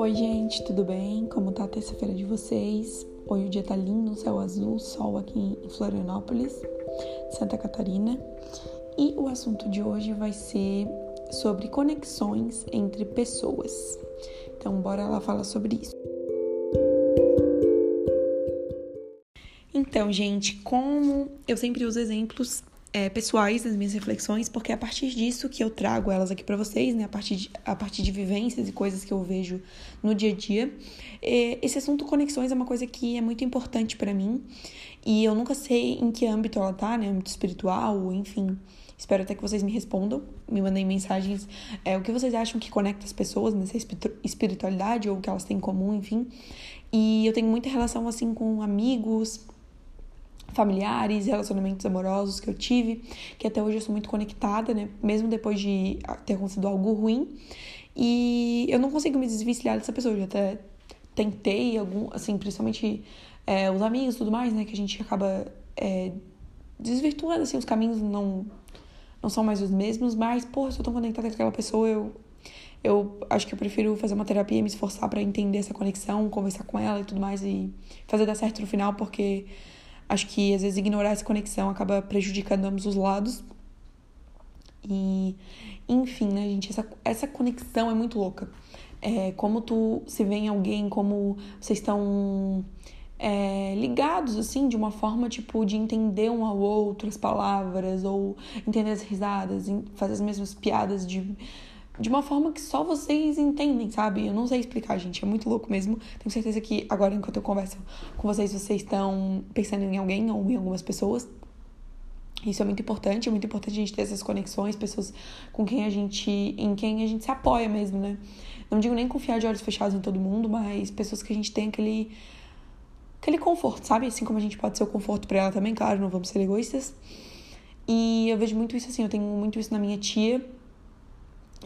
Oi, gente, tudo bem? Como tá a terça-feira de vocês? Hoje o dia tá lindo, céu azul, sol aqui em Florianópolis, Santa Catarina. E o assunto de hoje vai ser sobre conexões entre pessoas. Então, bora lá falar sobre isso. Então, gente, como eu sempre uso exemplos é, pessoais nas minhas reflexões, porque é a partir disso que eu trago elas aqui para vocês, né? A partir, de, a partir de vivências e coisas que eu vejo no dia a dia. Esse assunto conexões é uma coisa que é muito importante para mim e eu nunca sei em que âmbito ela tá, né? Âmbito espiritual, enfim. Espero até que vocês me respondam, me mandem mensagens. É, o que vocês acham que conecta as pessoas nessa espiritualidade ou o que elas têm em comum, enfim. E eu tenho muita relação assim com amigos, familiares, relacionamentos amorosos que eu tive, que até hoje eu sou muito conectada, né? Mesmo depois de ter acontecido algo ruim. E eu não consigo me desvencilhar dessa pessoa. Eu até tentei, algum, assim, principalmente é, os amigos e tudo mais, né? Que a gente acaba é, desvirtuando, assim, os caminhos não, não são mais os mesmos. Mas, pô, se eu tô conectada com aquela pessoa, eu, eu acho que eu prefiro fazer uma terapia, me esforçar para entender essa conexão, conversar com ela e tudo mais e fazer dar certo no final, porque Acho que às vezes ignorar essa conexão acaba prejudicando ambos os lados. E, enfim, né, gente, essa, essa conexão é muito louca. É, como tu se vê em alguém, como vocês estão é, ligados, assim, de uma forma, tipo, de entender um ao outro as palavras, ou entender as risadas, fazer as mesmas piadas de de uma forma que só vocês entendem, sabe? Eu não sei explicar, gente, é muito louco mesmo. Tenho certeza que agora, enquanto eu converso com vocês, vocês estão pensando em alguém ou em algumas pessoas. Isso é muito importante, é muito importante a gente ter essas conexões, pessoas com quem a gente, em quem a gente se apoia mesmo, né? Não digo nem confiar de olhos fechados em todo mundo, mas pessoas que a gente tem aquele aquele conforto, sabe? Assim como a gente pode ser o conforto para ela também, claro, não vamos ser egoístas. E eu vejo muito isso assim, eu tenho muito isso na minha tia,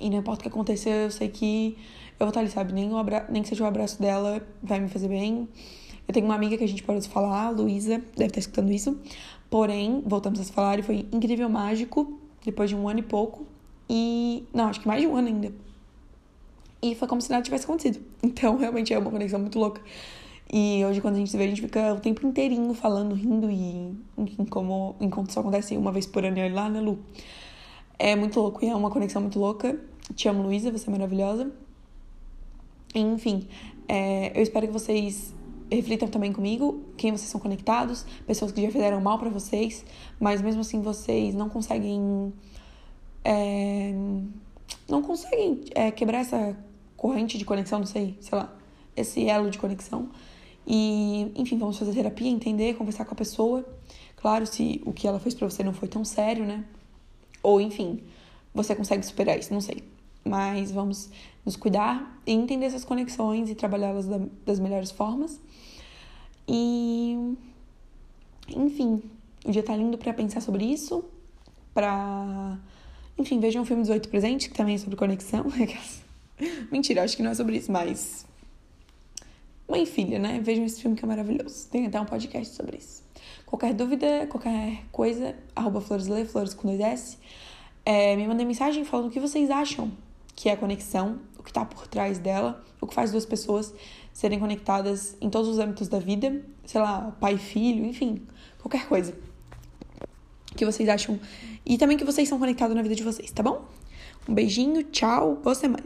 e não importa o que aconteça, eu sei que eu vou estar ali, sabe? Nem, abra... Nem que seja o abraço dela vai me fazer bem. Eu tenho uma amiga que a gente pode falar, Luísa, deve estar escutando isso. Porém, voltamos a se falar e foi incrível, mágico, depois de um ano e pouco. E. Não, acho que mais de um ano ainda. E foi como se nada tivesse acontecido. Então, realmente é uma conexão muito louca. E hoje, quando a gente se vê, a gente fica o tempo inteirinho falando, rindo e. Enfim, como enquanto isso acontece uma vez por ano e lá, né, Lu? É muito louco e é uma conexão muito louca. Te amo, Luísa, você é maravilhosa. Enfim, é, eu espero que vocês reflitam também comigo quem vocês são conectados, pessoas que já fizeram mal para vocês, mas mesmo assim vocês não conseguem. É, não conseguem é, quebrar essa corrente de conexão, não sei, sei lá, esse elo de conexão. E, enfim, vamos fazer terapia, entender, conversar com a pessoa. Claro, se o que ela fez pra você não foi tão sério, né? Ou enfim, você consegue superar isso, não sei. Mas vamos nos cuidar e entender essas conexões e trabalhá-las das melhores formas. E enfim, o dia tá lindo para pensar sobre isso, para enfim, vejam um filme 18 presente, que também é sobre conexão. Mentira, acho que não é sobre isso, mas mãe e filha, né? Vejam esse filme que é maravilhoso. Tem até um podcast sobre isso. Qualquer dúvida, qualquer coisa, arroba floresle, flores com dois S. É, me mandem mensagem falando o que vocês acham que é a conexão, o que está por trás dela, o que faz duas pessoas serem conectadas em todos os âmbitos da vida, sei lá, pai filho, enfim, qualquer coisa. Que vocês acham e também que vocês são conectados na vida de vocês, tá bom? Um beijinho, tchau, boa semana.